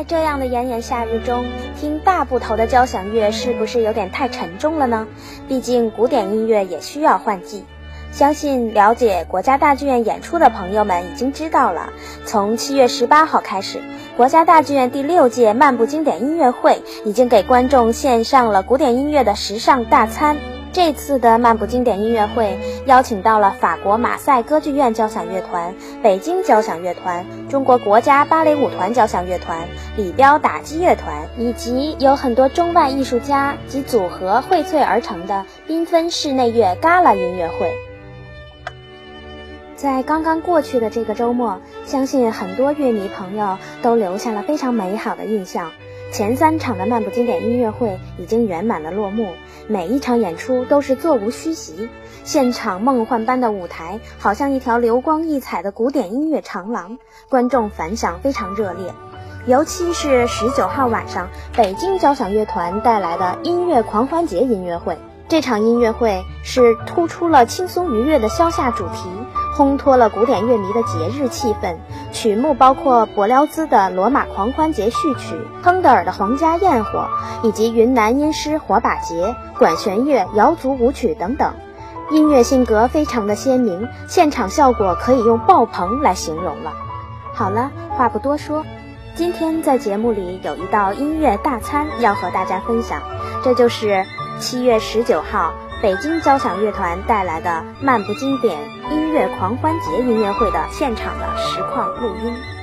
在这样的炎炎夏日中，听大部头的交响乐是不是有点太沉重了呢？毕竟古典音乐也需要换季。相信了解国家大剧院演出的朋友们已经知道了，从七月十八号开始，国家大剧院第六届漫步经典音乐会已经给观众献上了古典音乐的时尚大餐。这次的漫步经典音乐会邀请到了法国马赛歌剧院交响乐团、北京交响乐团、中国国家芭蕾舞团交响乐团、李彪打击乐团，以及有很多中外艺术家及组合荟萃而成的缤纷室内乐 Gala 音乐会。在刚刚过去的这个周末，相信很多乐迷朋友都留下了非常美好的印象。前三场的漫步经典音乐会已经圆满的落幕，每一场演出都是座无虚席，现场梦幻般的舞台好像一条流光溢彩的古典音乐长廊，观众反响非常热烈。尤其是十九号晚上，北京交响乐团带来的音乐狂欢节音乐会，这场音乐会是突出了轻松愉悦的消夏主题。烘托了古典乐迷的节日气氛，曲目包括柏辽兹的《罗马狂欢节序曲》、亨德尔的《皇家焰火》，以及云南音诗火把节、管弦乐、瑶族舞曲等等，音乐性格非常的鲜明，现场效果可以用爆棚来形容了。好了，话不多说，今天在节目里有一道音乐大餐要和大家分享，这就是七月十九号。北京交响乐团带来的漫步经典音乐狂欢节音乐会的现场的实况录音。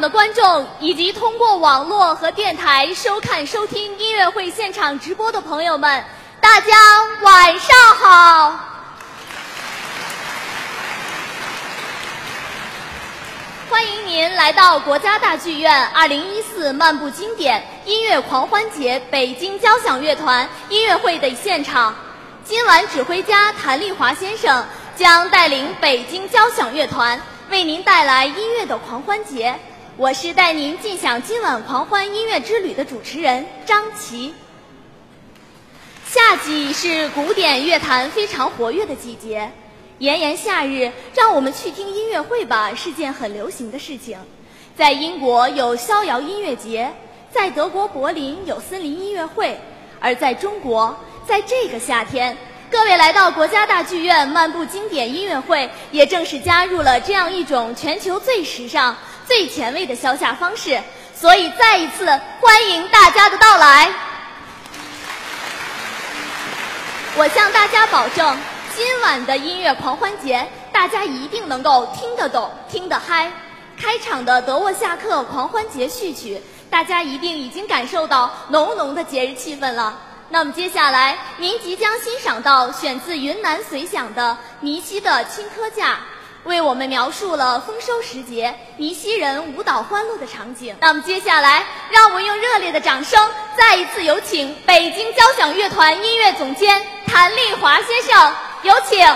的观众，以及通过网络和电台收看、收听音乐会现场直播的朋友们，大家晚上好！欢迎您来到国家大剧院2014漫步经典音乐狂欢节北京交响乐团音乐会的现场。今晚，指挥家谭丽华先生将带领北京交响乐团。为您带来音乐的狂欢节，我是带您尽享今晚狂欢音乐之旅的主持人张琪。夏季是古典乐坛非常活跃的季节，炎炎夏日，让我们去听音乐会吧是件很流行的事情。在英国有逍遥音乐节，在德国柏林有森林音乐会，而在中国，在这个夏天。各位来到国家大剧院漫步经典音乐会，也正是加入了这样一种全球最时尚、最前卫的消夏方式，所以再一次欢迎大家的到来。我向大家保证，今晚的音乐狂欢节，大家一定能够听得懂、听得嗨。开场的德沃夏克狂欢节序曲，大家一定已经感受到浓浓的节日气氛了。那么接下来，您即将欣赏到选自云南随想的尼西的《青稞架》，为我们描述了丰收时节尼西人舞蹈欢乐的场景。那么接下来，让我们用热烈的掌声，再一次有请北京交响乐团音乐总监谭丽华先生，有请。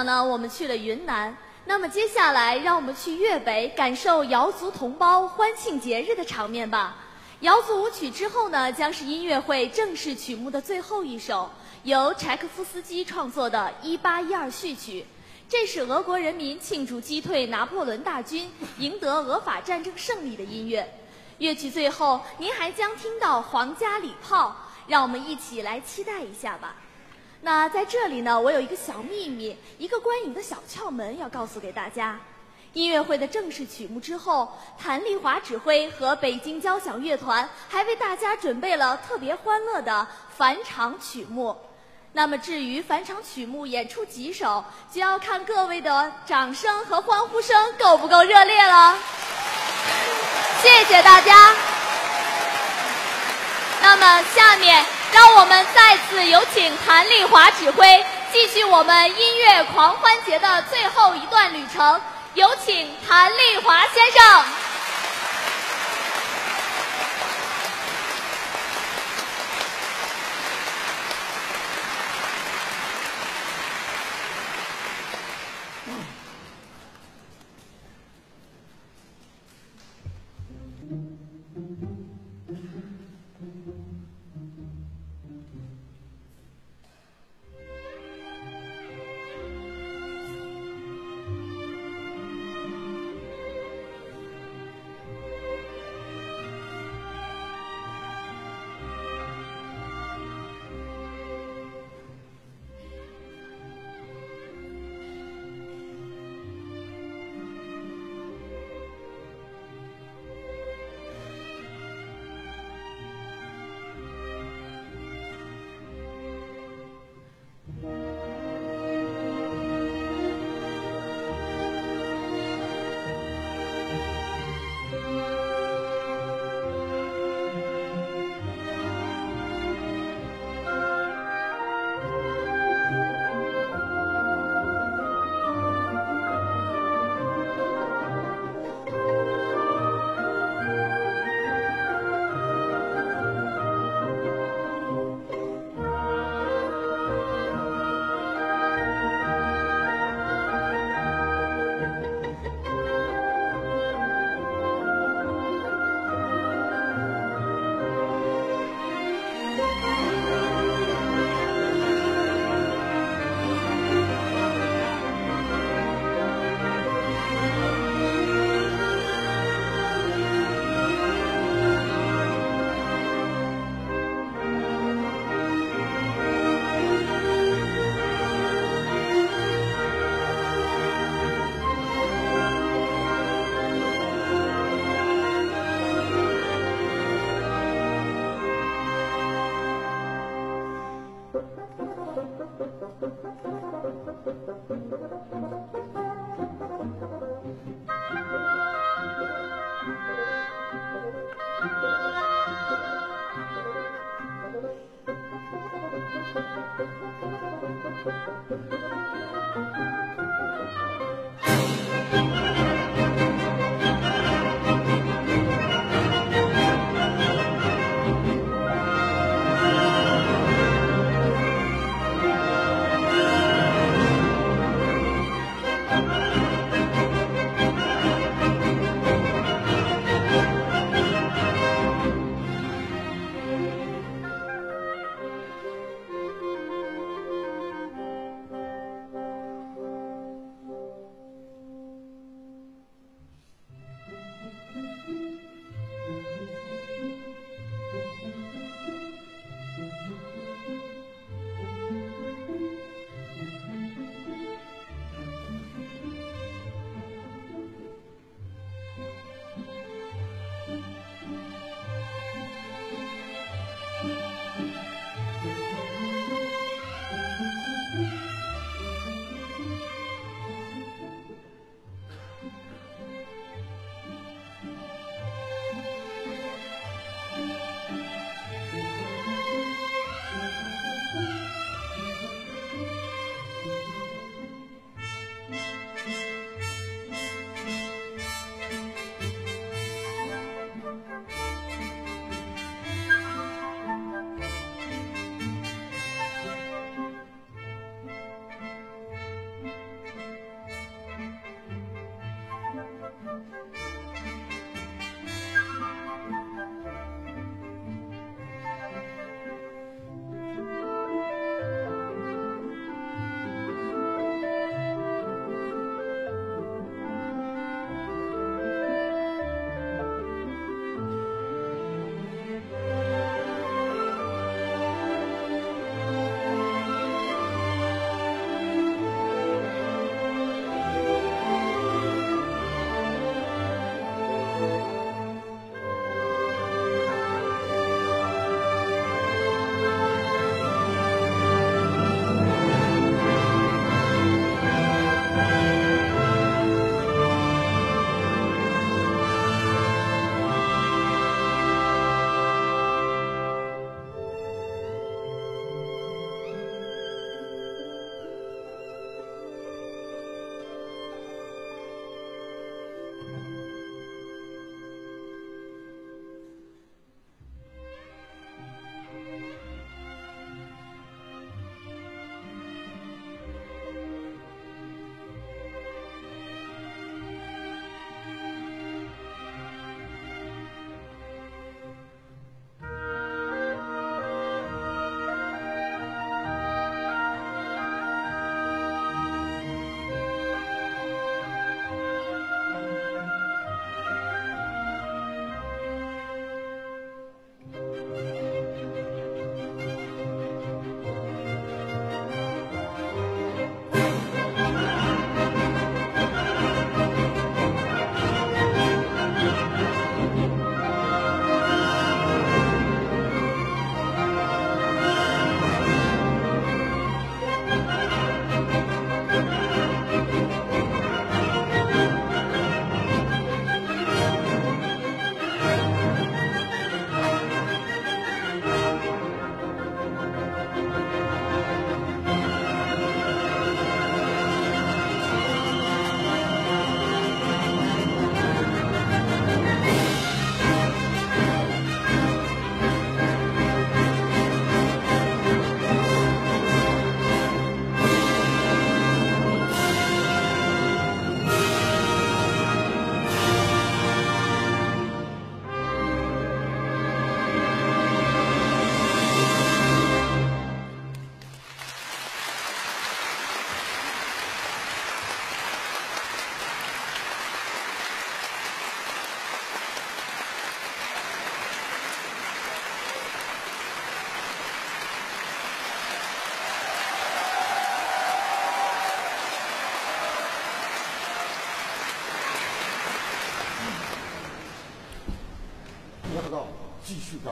场呢，我们去了云南。那么接下来，让我们去粤北，感受瑶族同胞欢庆节日的场面吧。瑶族舞曲之后呢，将是音乐会正式曲目的最后一首，由柴可夫斯基创作的《一八一二序曲》。这是俄国人民庆祝击退拿破仑大军、赢得俄法战争胜利的音乐。乐曲最后，您还将听到皇家礼炮，让我们一起来期待一下吧。那在这里呢，我有一个小秘密，一个观影的小窍门要告诉给大家。音乐会的正式曲目之后，谭丽华指挥和北京交响乐团还为大家准备了特别欢乐的返场曲目。那么至于返场曲目演出几首，就要看各位的掌声和欢呼声够不够热烈了。谢谢大家。那么下面。让我们再次有请谭丽华指挥继续我们音乐狂欢节的最后一段旅程有请谭丽华先生。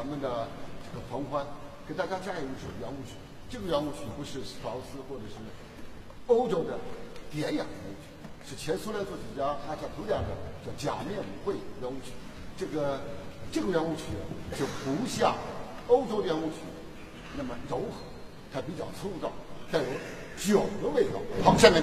们的这个狂欢，给大家加一首圆舞曲。这个圆舞曲不是斯特劳斯或者是欧洲的典雅圆舞曲，是前苏联作曲家哈恰图亮的叫假面舞会圆舞曲。这个这个圆舞曲就不像欧洲圆舞曲那么柔和，它比较粗糙，带有酒的味道。好，下面。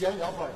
闲聊会儿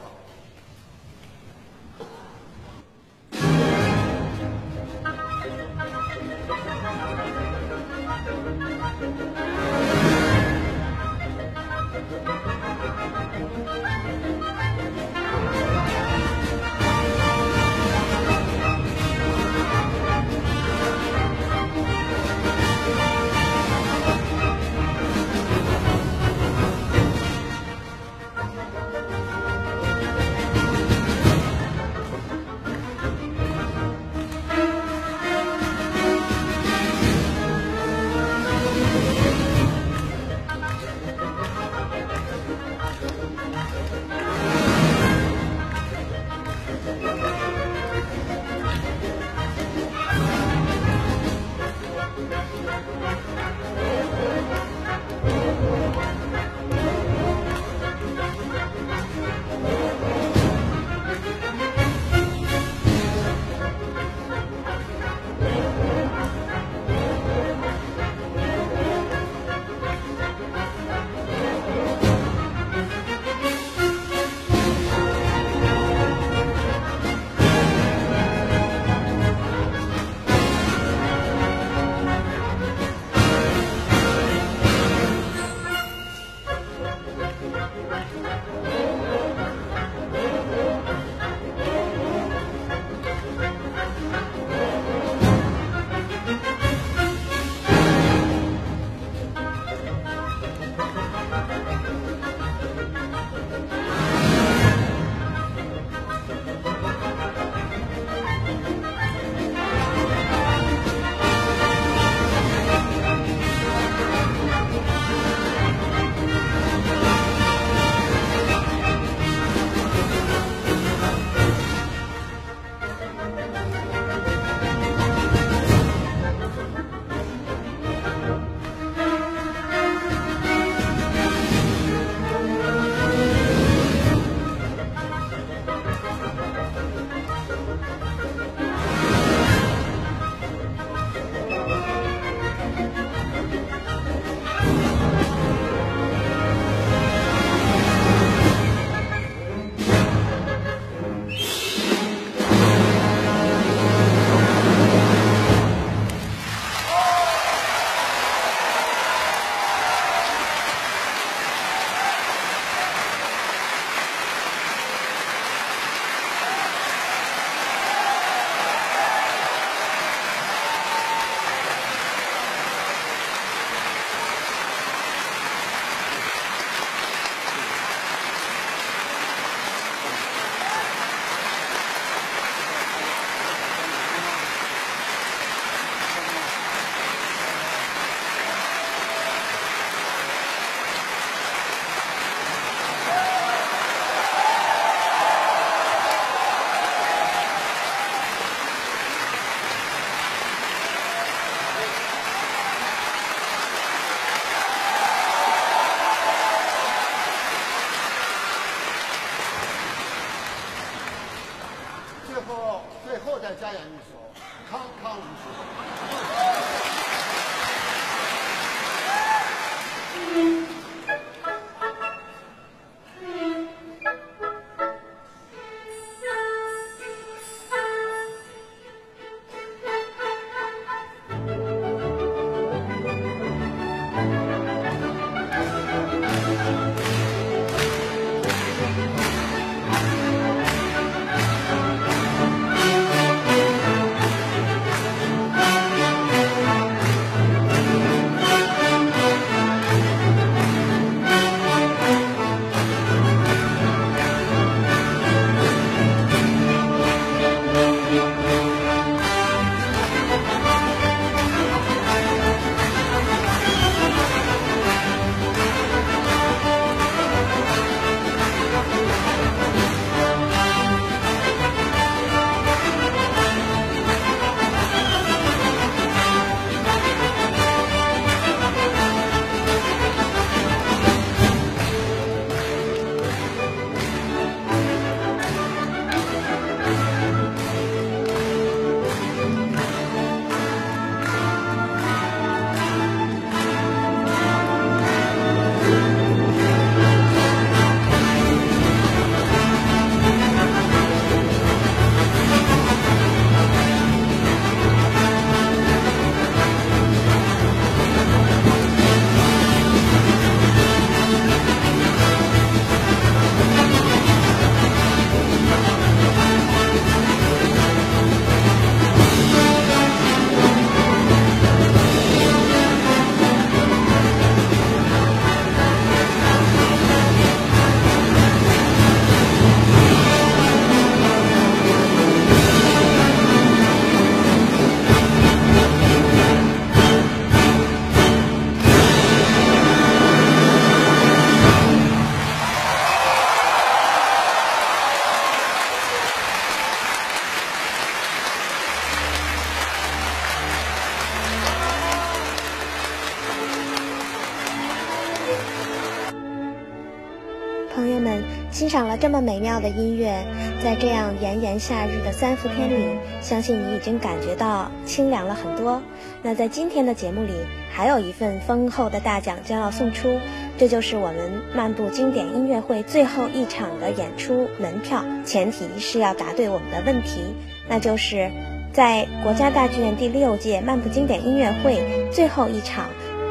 妙的音乐，在这样炎炎夏日的三伏天里，相信你已经感觉到清凉了很多。那在今天的节目里，还有一份丰厚的大奖将要送出，这就是我们漫步经典音乐会最后一场的演出门票，前提是要答对我们的问题，那就是在国家大剧院第六届漫步经典音乐会最后一场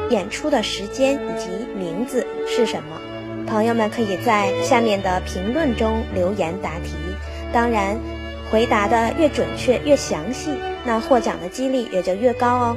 演出的时间以及名字是什么。朋友们可以在下面的评论中留言答题，当然，回答的越准确越详细，那获奖的几率也就越高哦。